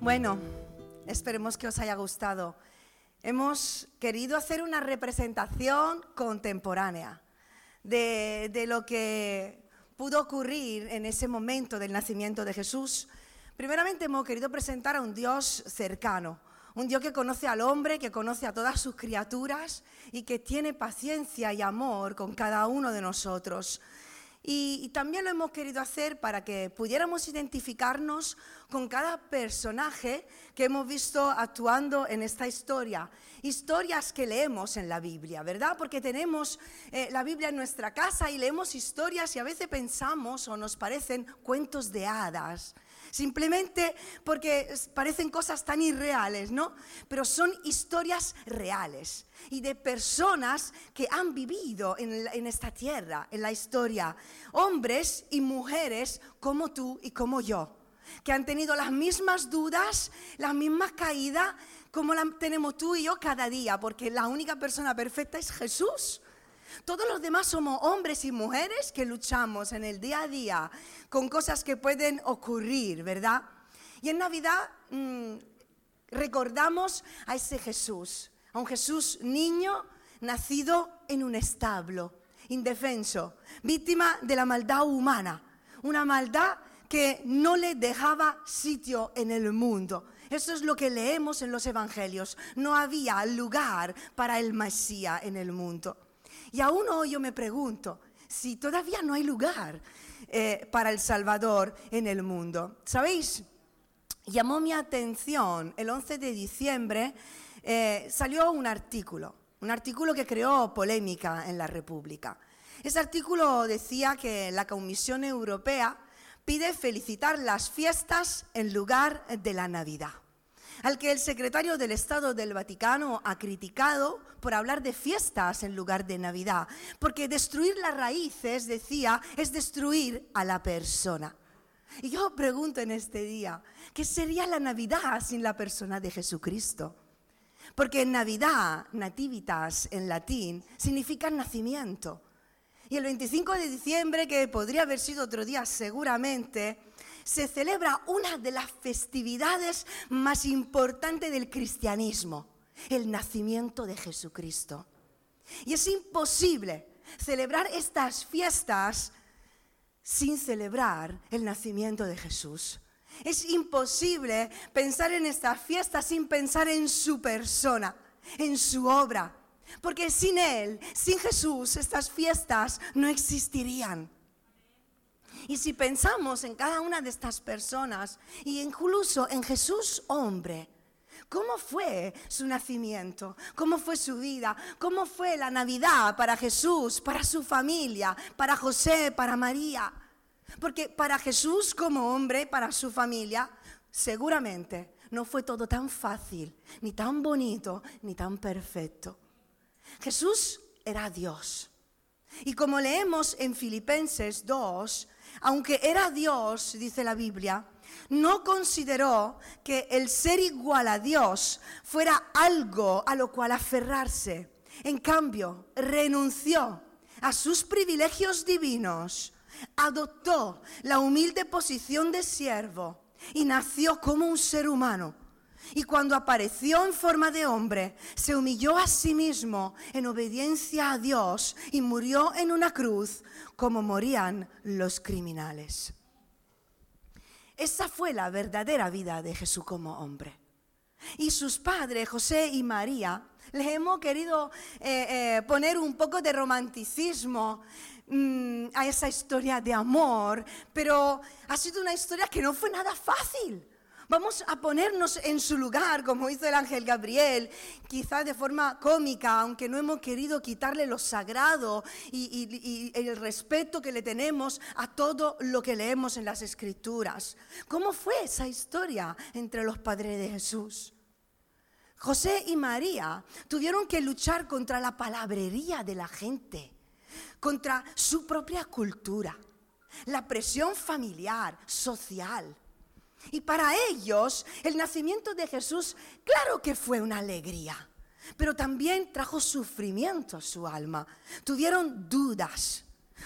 Bueno, esperemos que os haya gustado. Hemos querido hacer una representación contemporánea de, de, lo que pudo ocurrir en ese momento del nacimiento de Jesús. Primeramente hemos querido presentar a un Dios cercano, un Dios que conoce al hombre, que conoce a todas sus criaturas y que tiene paciencia y amor con cada uno de nosotros. Y, también lo hemos querido hacer para que pudiéramos identificarnos con cada personaje que hemos visto actuando en esta historia. Historias que leemos en la Biblia, ¿verdad? Porque tenemos eh, la Biblia en nuestra casa y leemos historias y a veces pensamos o nos parecen cuentos de hadas simplemente porque parecen cosas tan irreales, ¿no? Pero son historias reales y de personas que han vivido en, esta tierra, en la historia, hombres y mujeres como tú y como yo, que han tenido las mismas dudas, las mismas caídas como las tenemos tú y yo cada día, porque la única persona perfecta es Jesús. Todos los demás somos hombres y mujeres que luchamos en el día a día con cosas que pueden ocurrir, ¿verdad? Y en Navidad mmm, recordamos a ese Jesús, a un Jesús niño nacido en un establo, indefenso, víctima de la maldad humana, una maldad que no le dejaba sitio en el mundo. Eso es lo que leemos en los evangelios. No había lugar para el Mesías en el mundo. Y aún hoy yo me pregunto si todavía no hay lugar eh, para el Salvador en el mundo. ¿Sabéis? Llamó mi atención el 11 de diciembre, eh, salió un artículo, un artículo que creó polémica en la República. Ese artículo decía que la Comisión Europea pide felicitar las fiestas en lugar de la Navidad al que el secretario del Estado del Vaticano ha criticado por hablar de fiestas en lugar de Navidad, porque destruir las raíces, decía, es destruir a la persona. Y yo pregunto en este día, ¿qué sería la Navidad sin la persona de Jesucristo? Porque en Navidad, nativitas en latín, significa nacimiento. Y el 25 de diciembre, que podría haber sido otro día seguramente, se celebra una de las festividades más importantes del cristianismo, el nacimiento de Jesucristo. Y es imposible celebrar estas fiestas sin celebrar el nacimiento de Jesús. Es imposible pensar en estas fiestas sin pensar en su persona, en su obra, porque sin Él, sin Jesús, estas fiestas no existirían. Y si pensamos en cada una de estas personas, y incluso en Jesús hombre, ¿Cómo fue su nacimiento? ¿Cómo fue su vida? ¿Cómo fue la Navidad para Jesús, para su familia, para José, para María? Porque para Jesús como hombre, para su familia, seguramente no fue todo tan fácil, ni tan bonito, ni tan perfecto. Jesús era Dios. Y como leemos en Filipenses 2, aunque era Dios, dice la Biblia, no consideró que el ser igual a Dios fuera algo a lo cual aferrarse. En cambio, renunció a sus privilegios divinos, adoptó la humilde posición de siervo y nació como un ser humano. Y cuando apareció en forma de hombre, se humilló a sí mismo en obediencia a Dios y murió en una cruz como morían los criminales. Esa fue la verdadera vida de Jesús como hombre. Y sus padres, José y María, les hemos querido eh, eh, poner un poco de romanticismo mmm, a esa historia de amor, pero ha sido una historia que no fue nada fácil. Vamos a ponernos en su lugar, como hizo el ángel Gabriel, quizás de forma cómica, aunque no hemos querido quitarle lo sagrado y, y, y, el respeto que le tenemos a todo lo que leemos en las escrituras. ¿Cómo fue esa historia entre los padres de Jesús? José y María tuvieron que luchar contra la palabrería de la gente, contra su propia cultura, la presión familiar, social y para ellos el nacimiento de Jesús, claro que fue una alegría, pero también trajo sufrimiento a su alma. Tuvieron dudas,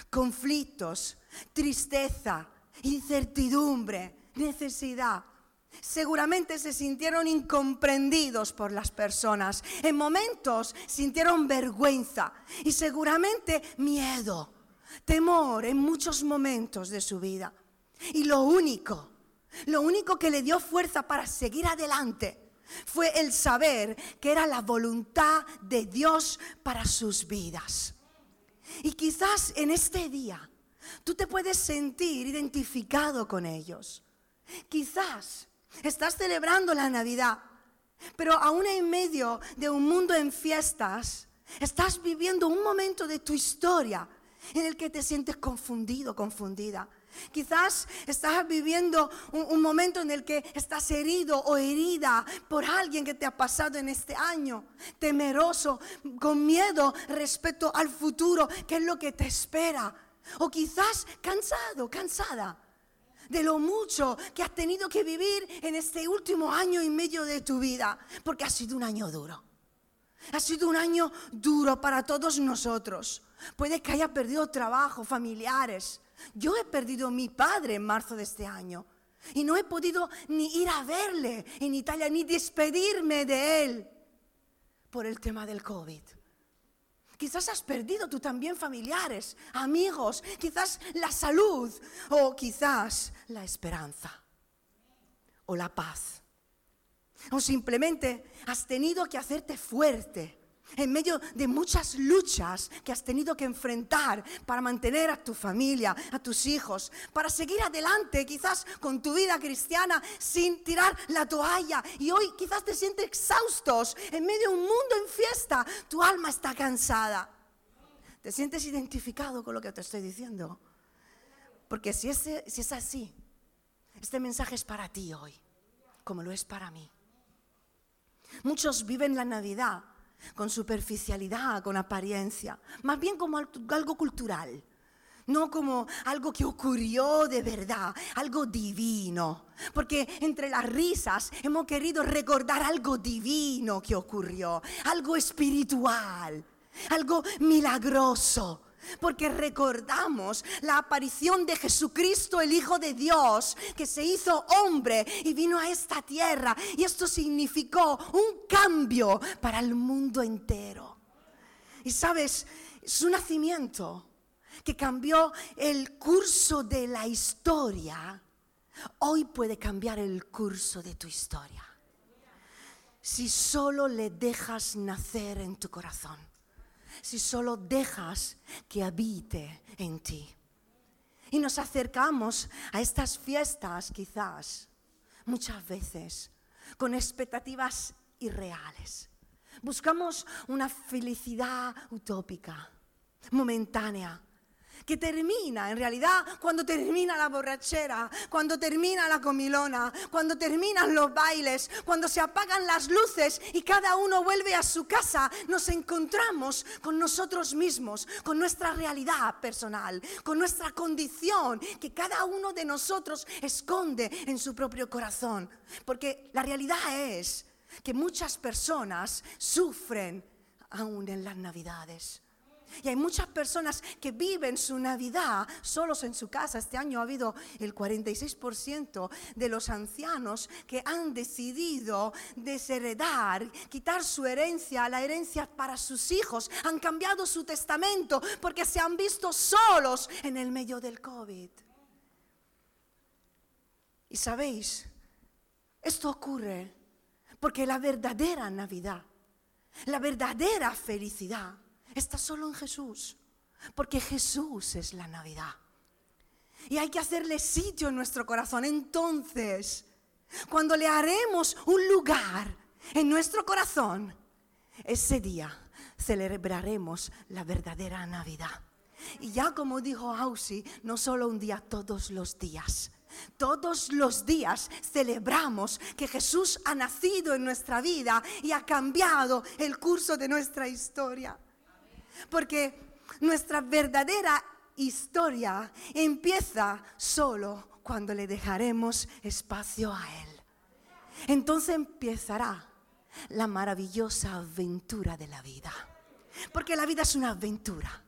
conflictos, tristeza, incertidumbre, necesidad. Seguramente se sintieron incomprendidos por las personas. En momentos sintieron vergüenza y seguramente miedo, temor en muchos momentos de su vida. Y lo único, lo único que le dio fuerza para seguir adelante fue el saber que era la voluntad de Dios para sus vidas. Y quizás en este día tú te puedes sentir identificado con ellos. Quizás estás celebrando la Navidad, pero aún en medio de un mundo en fiestas, estás viviendo un momento de tu historia en el que te sientes confundido, confundida. Quizás estás viviendo un, momento en el que estás herido o herida por alguien que te ha pasado en este año, temeroso, con miedo respecto al futuro, qué es lo que te espera. O quizás cansado, cansada de lo mucho que has tenido que vivir en este último año y medio de tu vida, porque ha sido un año duro. Ha sido un año duro para todos nosotros. Puede que haya perdido trabajo, familiares, yo he perdido a mi padre en marzo de este año y no he podido ni ir a verle en Italia ni despedirme de él por el tema del COVID. Quizás has perdido tú también familiares, amigos, quizás la salud o quizás la esperanza o la paz. O simplemente has tenido que hacerte fuerte en medio de muchas luchas que has tenido que enfrentar para mantener a tu familia, a tus hijos, para seguir adelante quizás con tu vida cristiana sin tirar la toalla. Y hoy quizás te sientes exhaustos en medio de un mundo en fiesta. Tu alma está cansada. ¿Te sientes identificado con lo que te estoy diciendo? Porque si es, si es así, este mensaje es para ti hoy, como lo es para mí. Muchos viven la Navidad con superficialidad, con apariencia, más bien como algo cultural, no como algo que ocurrió de verdad, algo divino. Porque entre las risas hemos querido recordar algo divino que ocurrió, algo espiritual, algo milagroso porque recordamos la aparición de Jesucristo, el Hijo de Dios, que se hizo hombre y vino a esta tierra. Y esto significó un cambio para el mundo entero. Y sabes, su nacimiento, que cambió el curso de la historia, hoy puede cambiar el curso de tu historia. Si solo le dejas nacer en tu corazón si solo dejas que habite en ti. Y nos acercamos a estas fiestas quizás muchas veces con expectativas irreales. Buscamos una felicidad utópica, momentánea, que termina en realidad cuando termina la borrachera, cuando termina la comilona, cuando terminan los bailes, cuando se apagan las luces y cada uno vuelve a su casa, nos encontramos con nosotros mismos, con nuestra realidad personal, con nuestra condición que cada uno de nosotros esconde en su propio corazón. Porque la realidad es que muchas personas sufren aún en las navidades. Y hay muchas personas que viven su Navidad solos en su casa. Este año ha habido el 46% de los ancianos que han decidido desheredar, quitar su herencia, la herencia para sus hijos. Han cambiado su testamento porque se han visto solos en el medio del COVID. Y sabéis, esto ocurre porque la verdadera Navidad, la verdadera felicidad, está solo en Jesús, porque Jesús es la Navidad. Y hay que hacerle sitio en nuestro corazón. Entonces, cuando le haremos un lugar en nuestro corazón, ese día celebraremos la verdadera Navidad. Y ya como dijo Ausi, no solo un día, todos los días. Todos los días celebramos que Jesús ha nacido en nuestra vida y ha cambiado el curso de nuestra historia. Porque nuestra verdadera historia empieza solo cuando le dejaremos espacio a Él. Entonces empezará la maravillosa aventura de la vida. Porque la vida es una aventura.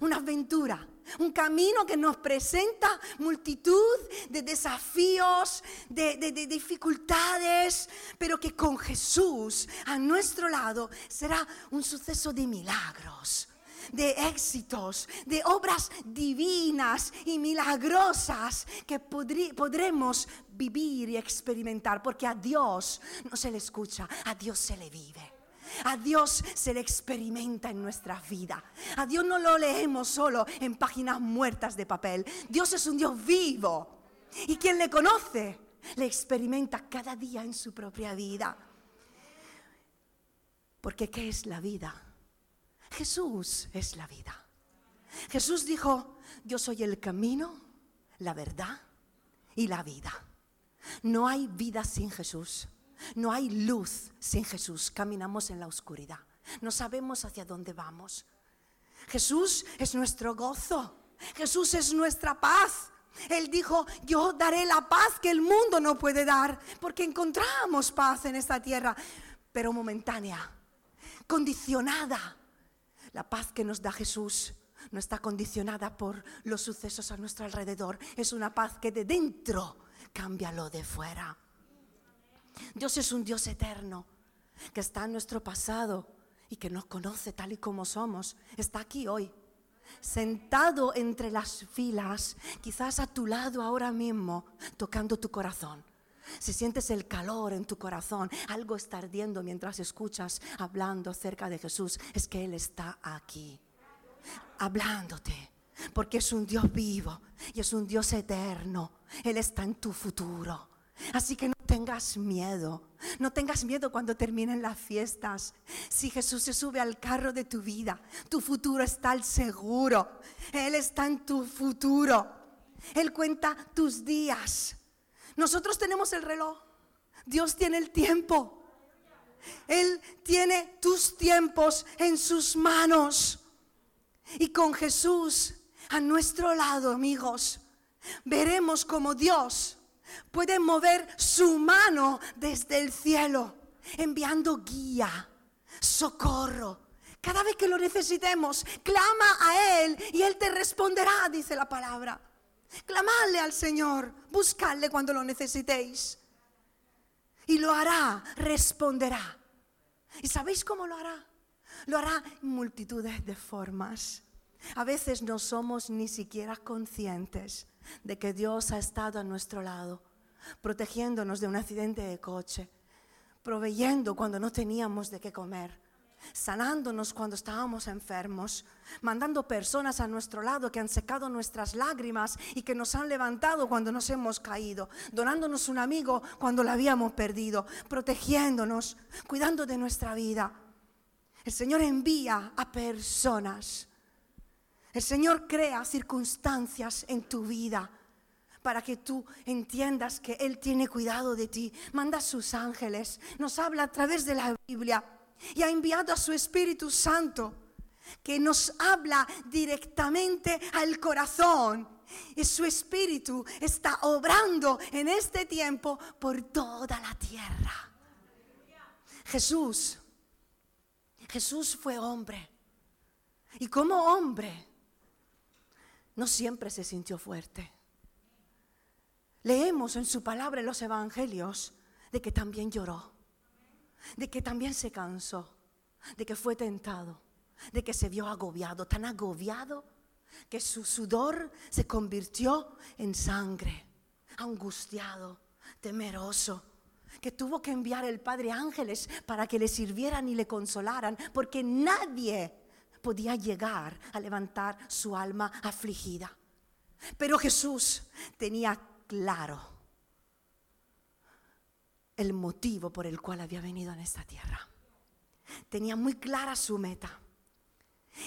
una aventura, un camino que nos presenta multitud de desafíos, de, dificultades, pero que con Jesús a nuestro lado será un suceso de milagros de éxitos, de obras divinas y milagrosas que podremos vivir y experimentar, porque a Dios no se le escucha, a Dios se le vive. A Dios se le experimenta en nuestra vida. A Dios no lo leemos solo en páginas muertas de papel. Dios es un Dios vivo. Y quien le conoce, le experimenta cada día en su propia vida. Porque ¿qué es la vida? Jesús es la vida. Jesús dijo, yo soy el camino, la verdad y la vida. No hay vida sin Jesús. No hay luz sin Jesús. Caminamos en la oscuridad. No sabemos hacia dónde vamos. Jesús es nuestro gozo. Jesús es nuestra paz. Él dijo, yo daré la paz que el mundo no puede dar, porque encontramos paz en esta tierra, pero momentánea, condicionada. La paz que nos da Jesús no está condicionada por los sucesos a nuestro alrededor, es una paz que de dentro cambia lo de fuera. Dios es un Dios eterno que está en nuestro pasado y que nos conoce tal y como somos. Está aquí hoy, sentado entre las filas, quizás a tu lado ahora mismo, tocando tu corazón. Si sientes el calor en tu corazón, algo está ardiendo mientras escuchas hablando acerca de Jesús, es que Él está aquí, hablándote, porque es un Dios vivo y es un Dios eterno. Él está en tu futuro. Así que no tengas miedo, no tengas miedo cuando terminen las fiestas. Si Jesús se sube al carro de tu vida, tu futuro está al seguro. Él está en tu futuro. Él cuenta tus días. Nosotros tenemos el reloj. Dios tiene el tiempo. Él tiene tus tiempos en sus manos. Y con Jesús a nuestro lado, amigos, veremos como Dios puede mover su mano desde el cielo, enviando guía, socorro. Cada vez que lo necesitemos, clama a Él y Él te responderá, dice la palabra. Clamadle al Señor, buscadle cuando lo necesitéis. Y lo hará, responderá. ¿Y sabéis cómo lo hará? Lo hará en multitudes de formas. A veces no somos ni siquiera conscientes de que Dios ha estado a nuestro lado, protegiéndonos de un accidente de coche, proveyendo cuando no teníamos de qué comer, sanándonos cuando estábamos enfermos, mandando personas a nuestro lado que han secado nuestras lágrimas y que nos han levantado cuando nos hemos caído, donándonos un amigo cuando lo habíamos perdido, protegiéndonos, cuidando de nuestra vida. El Señor envía a personas el Señor crea circunstancias en tu vida para que tú entiendas que Él tiene cuidado de ti. Manda a sus ángeles, nos habla a través de la Biblia y ha enviado a su Espíritu Santo que nos habla directamente al corazón. Y su Espíritu está obrando en este tiempo por toda la tierra. Jesús, Jesús fue hombre. Y como hombre, no siempre se sintió fuerte. Leemos en su palabra en los evangelios de que también lloró, de que también se cansó, de que fue tentado, de que se vio agobiado, tan agobiado que su sudor se convirtió en sangre, angustiado, temeroso, que tuvo que enviar el Padre ángeles para que le sirvieran y le consolaran, porque nadie podía llegar a levantar su alma afligida. Pero Jesús tenía claro el motivo por el cual había venido en esta tierra. Tenía muy clara su meta.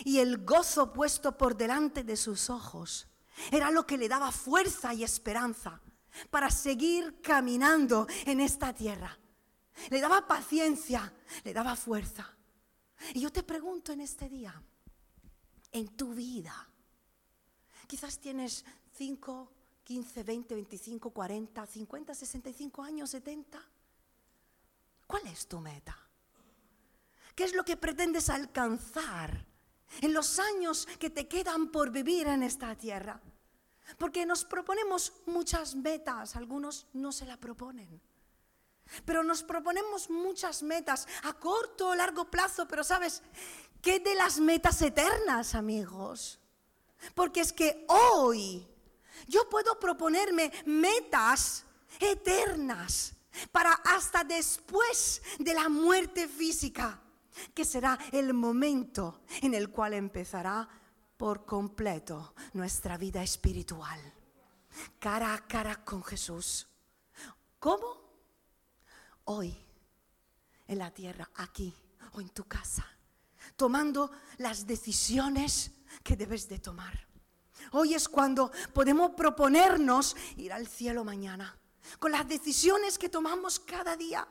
Y el gozo puesto por delante de sus ojos era lo que le daba fuerza y esperanza para seguir caminando en esta tierra. Le daba paciencia, le daba fuerza. Y yo te pregunto en este día, en tu vida, quizás tienes 5, 15, 20, 25, 40, 50, 65 años, 70. ¿Cuál es tu meta? ¿Qué es lo que pretendes alcanzar en los años que te quedan por vivir en esta tierra. Porque nos proponemos muchas metas, algunos no se la proponen. Pero nos proponemos muchas metas a corto o largo plazo, pero sabes, ¿qué de las metas eternas, amigos? Porque es que hoy yo puedo proponerme metas eternas para hasta después de la muerte física, que será el momento en el cual empezará por completo nuestra vida espiritual, cara a cara con Jesús. ¿Cómo? Hoy, en la tierra, aquí o en tu casa, tomando las decisiones que debes de tomar. Hoy es cuando podemos proponernos ir al cielo mañana, con las decisiones que tomamos cada día.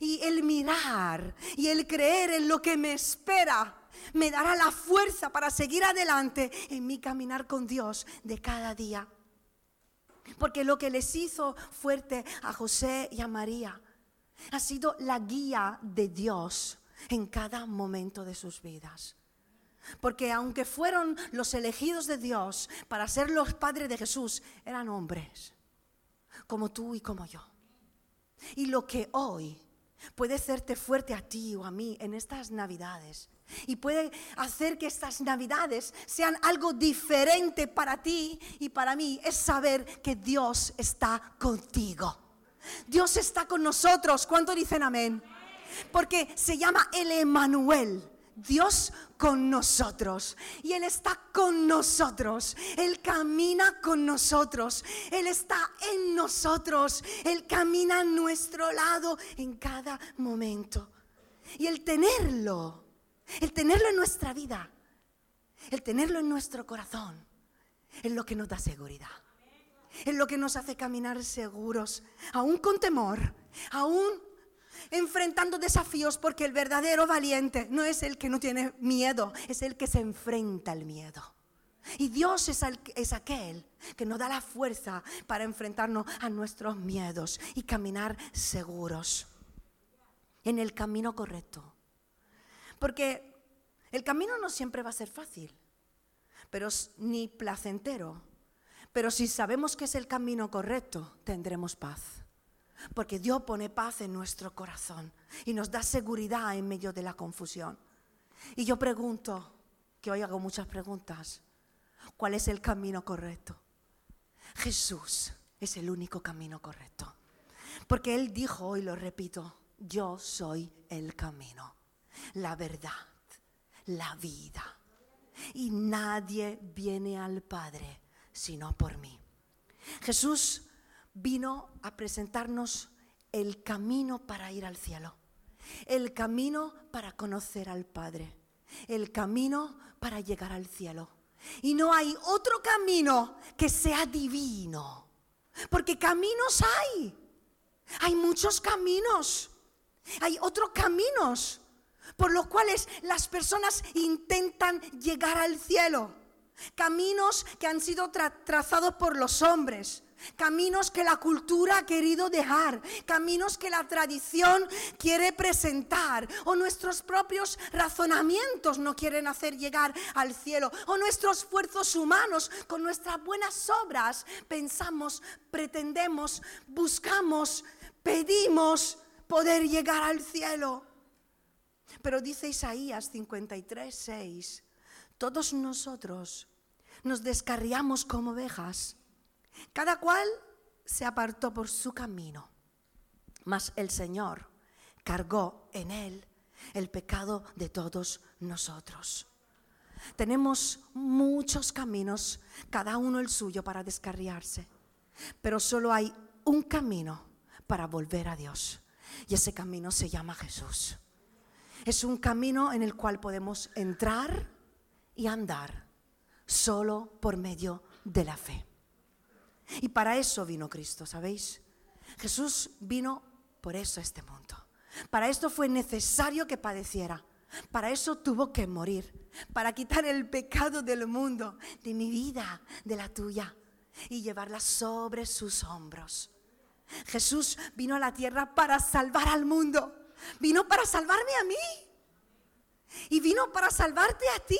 Y el mirar y el creer en lo que me espera me dará la fuerza para seguir adelante en mi caminar con Dios de cada día. Porque lo que les hizo fuerte a José y a María ha sido la guía de Dios en cada momento de sus vidas. Porque aunque fueron los elegidos de Dios para ser los padres de Jesús, eran hombres, como tú y como yo. Y lo que hoy puede hacerte fuerte a ti o a mí en estas navidades y puede hacer que estas navidades sean algo diferente para ti y para mí es saber que Dios está contigo. Dios está con nosotros. ¿Cuánto dicen amén? Porque se llama el Emanuel. Dios con nosotros. Y Él está con nosotros. Él camina con nosotros. Él está en nosotros. Él camina a nuestro lado en cada momento. Y el tenerlo el tenerlo en nuestra vida, el tenerlo en nuestro corazón, es lo que nos da seguridad. Es lo que nos hace caminar seguros, aún con temor, aún enfrentando desafíos, porque el verdadero valiente no es el que no tiene miedo, es el que se enfrenta al miedo. Y Dios es, aquel que nos da la fuerza para enfrentarnos a nuestros miedos y caminar seguros en el camino correcto. Porque el camino no siempre va a ser fácil, pero ni placentero. Pero si sabemos que es el camino correcto, tendremos paz. Porque Dios pone paz en nuestro corazón y nos da seguridad en medio de la confusión. Y yo pregunto, que hoy hago muchas preguntas, ¿cuál es el camino correcto? Jesús es el único camino correcto. Porque Él dijo, y lo repito, yo soy el camino la verdad, la vida. Y nadie viene al Padre sino por mí. Jesús vino a presentarnos el camino para ir al cielo, el camino para conocer al Padre, el camino para llegar al cielo. Y no hay otro camino que sea divino, porque caminos hay, hay muchos caminos, hay otros caminos por los cuales las personas intentan llegar al cielo. Caminos que han sido trazados por los hombres. Caminos que la cultura ha querido dejar, caminos que la tradición quiere presentar, o nuestros propios razonamientos no quieren hacer llegar al cielo, o nuestros esfuerzos humanos con nuestras buenas obras pensamos, pretendemos, buscamos, pedimos poder llegar al cielo. Pero dice Isaías 53, 6, todos nosotros nos descarriamos como ovejas, cada cual se apartó por su camino, mas el Señor cargó en él el pecado de todos nosotros. Tenemos muchos caminos, cada uno el suyo para descarriarse, pero solo hay un camino para volver a Dios. Y ese camino se llama Jesús. Es un camino en el cual podemos entrar y andar solo por medio de la fe. Y para eso vino Cristo, ¿sabéis? Jesús vino por eso a este mundo. Para esto fue necesario que padeciera. Para eso tuvo que morir. Para quitar el pecado del mundo, de mi vida, de la tuya. Y llevarla sobre sus hombros. Jesús vino a la tierra para salvar al mundo. Vino para salvarme a mí. y vino para salvarte a ti.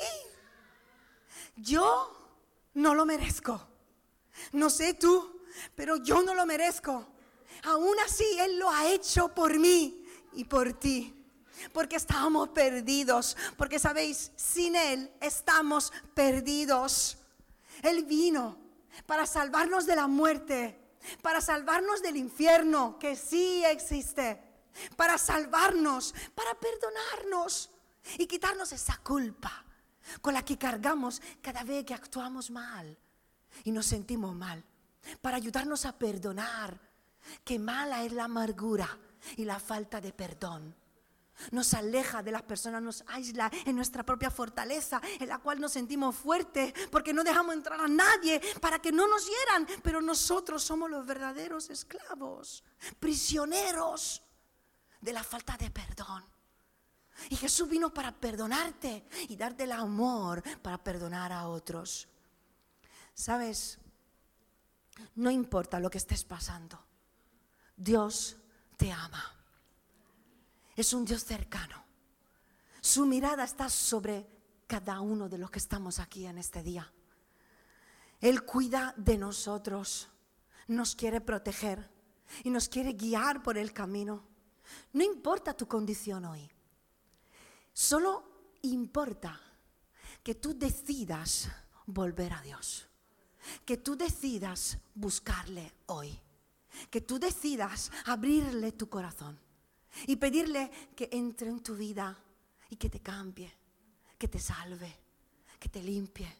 Yo no lo merezco. No sé tú, pero yo no lo merezco. Aún así, Él lo ha hecho por mí y por ti. Porque estábamos perdidos. Porque sabéis, sin Él estamos perdidos. Él vino para salvarnos de la muerte, para salvarnos del infierno, que sí existe, para salvarnos, para perdonarnos y quitarnos esa culpa con la que cargamos cada vez que actuamos mal y nos sentimos mal, para ayudarnos a perdonar, que mala es la amargura y la falta de perdón. Nos aleja de las personas, nos aísla en nuestra propia fortaleza, en la cual nos sentimos fuertes, porque no dejamos entrar a nadie para que no nos hieran, pero nosotros somos los verdaderos esclavos, prisioneros de la falta de perdón. Y Jesús vino para perdonarte y darte el amor para perdonar a otros. Sabes, no importa lo que estés pasando, Dios te ama. Es un Dios cercano. Su mirada está sobre cada uno de los que estamos aquí en este día. Él cuida de nosotros, nos quiere proteger y nos quiere guiar por el camino. No importa tu condición hoy. Solo importa que tú decidas volver a Dios, que tú decidas buscarle hoy, que tú decidas abrirle tu corazón y pedirle que entre en tu vida y que te cambie, que te salve, que te limpie,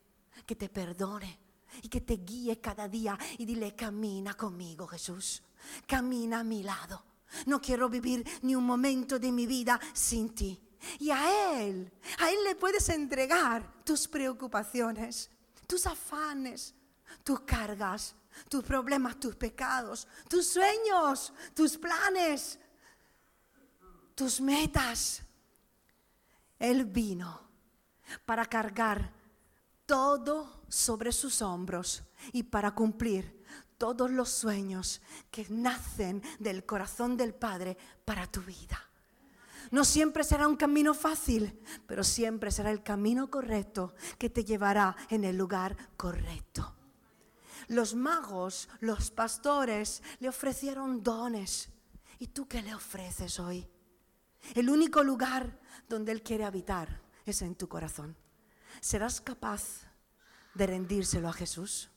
que te perdone y que te guíe cada día y dile, camina conmigo Jesús, camina a mi lado. No quiero vivir ni un momento de mi vida sin ti. Y a Él, a Él le puedes entregar tus preocupaciones, tus afanes, tus cargas, tus problemas, tus pecados, tus sueños, tus planes, tus metas. Él vino para cargar todo sobre sus hombros y para cumplir todos los sueños que nacen del corazón del Padre para tu vida. No siempre será un camino fácil, pero siempre será el camino correcto que te llevará en el lugar correcto. Los magos, los pastores le ofrecieron dones. ¿Y tú qué le ofreces hoy? El único lugar donde Él quiere habitar es en tu corazón. ¿Serás capaz de rendírselo a Jesús?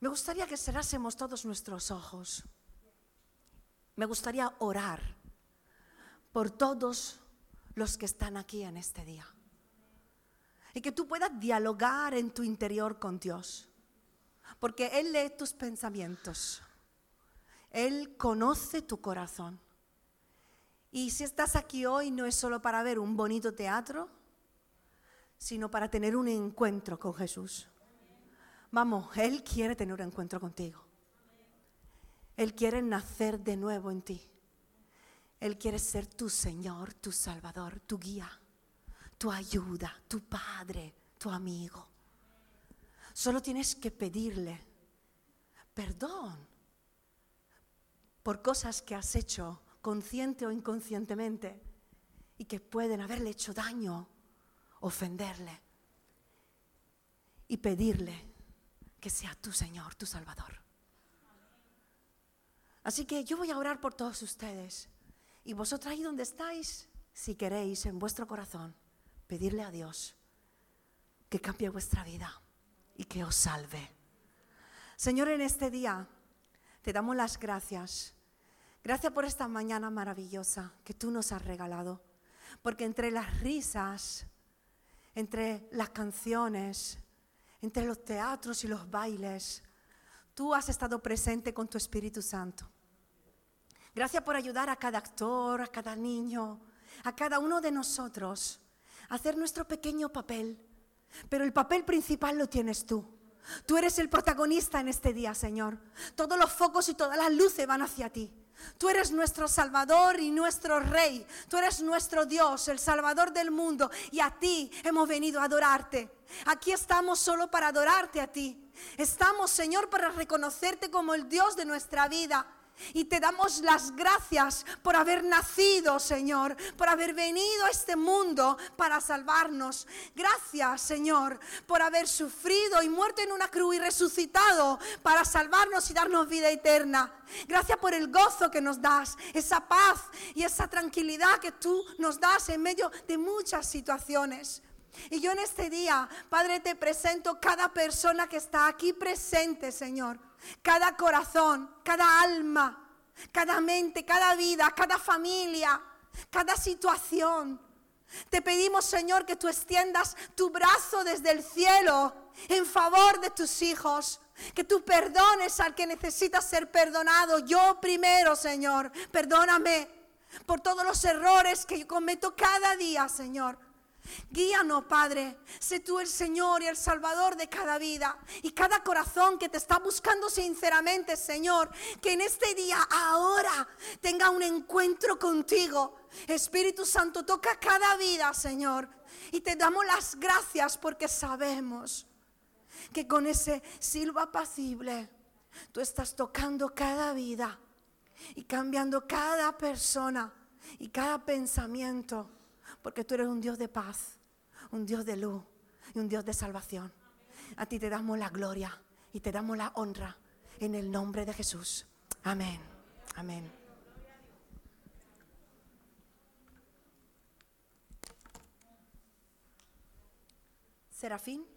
Me gustaría que cerrásemos todos nuestros ojos. Me gustaría orar por todos los que están aquí en este día. Y que tú puedas dialogar en tu interior con Dios. Porque Él lee tus pensamientos. Él conoce tu corazón. Y si estás aquí hoy no es solo para ver un bonito teatro, sino para tener un encuentro con Jesús. Vamos, Él quiere tener un encuentro contigo. Él quiere nacer de nuevo en ti. Él quiere ser tu Señor, tu Salvador, tu guía, tu ayuda, tu Padre, tu amigo. Solo tienes que pedirle perdón por cosas que has hecho consciente o inconscientemente y que pueden haberle hecho daño, ofenderle. Y pedirle que sea tu Señor, tu Salvador. Así que yo voy a orar por todos ustedes. Y vosotros ahí donde estáis, si queréis en vuestro corazón, pedirle a Dios que cambie vuestra vida y que os salve. Señor, en este día te damos las gracias. Gracias por esta mañana maravillosa que tú nos has regalado. Porque entre las risas, entre las canciones, entre los teatros y los bailes, tú has estado presente con tu Espíritu Santo. Gracias por ayudar a cada actor, a cada niño, a cada uno de nosotros hacer nuestro pequeño papel. Pero el papel principal lo tienes tú. Tú eres el protagonista en este día, Señor. Todos los focos y todas las luces van hacia ti. Tú eres nuestro Salvador y nuestro Rey. Tú eres nuestro Dios, el Salvador del mundo. Y a ti hemos venido a adorarte. Aquí estamos solo para adorarte a ti. Estamos, Señor, para reconocerte como el Dios de nuestra vida Y te damos las gracias por haber nacido, Señor, por haber venido a este mundo para salvarnos. Gracias, Señor, por haber sufrido y muerto en una cruz y resucitado para salvarnos y darnos vida eterna. Gracias por el gozo que nos das, esa paz y esa tranquilidad que tú nos das en medio de muchas situaciones. Y yo en este día, Padre, te presento cada persona que está aquí presente, Señor cada corazón, cada alma, cada mente, cada vida, cada familia, cada situación. Te pedimos, Señor, que tú extiendas tu brazo desde el cielo en favor de tus hijos. Que tú perdones al que necesita ser perdonado. Yo primero, Señor, perdóname por todos los errores que yo cometo cada día, Señor. Guíanos, Padre. Sé tú el Señor y el Salvador de cada vida. Y cada corazón que te está buscando sinceramente, Señor, que en este día, ahora, tenga un encuentro contigo. Espíritu Santo, toca cada vida, Señor. Y te damos las gracias porque sabemos que con ese silbo apacible, tú estás tocando cada vida y cambiando cada persona y cada pensamiento porque tú eres un Dios de paz, un Dios de luz y un Dios de salvación. A ti te damos la gloria y te damos la honra en el nombre de Jesús. Amén. Amén. Serafín.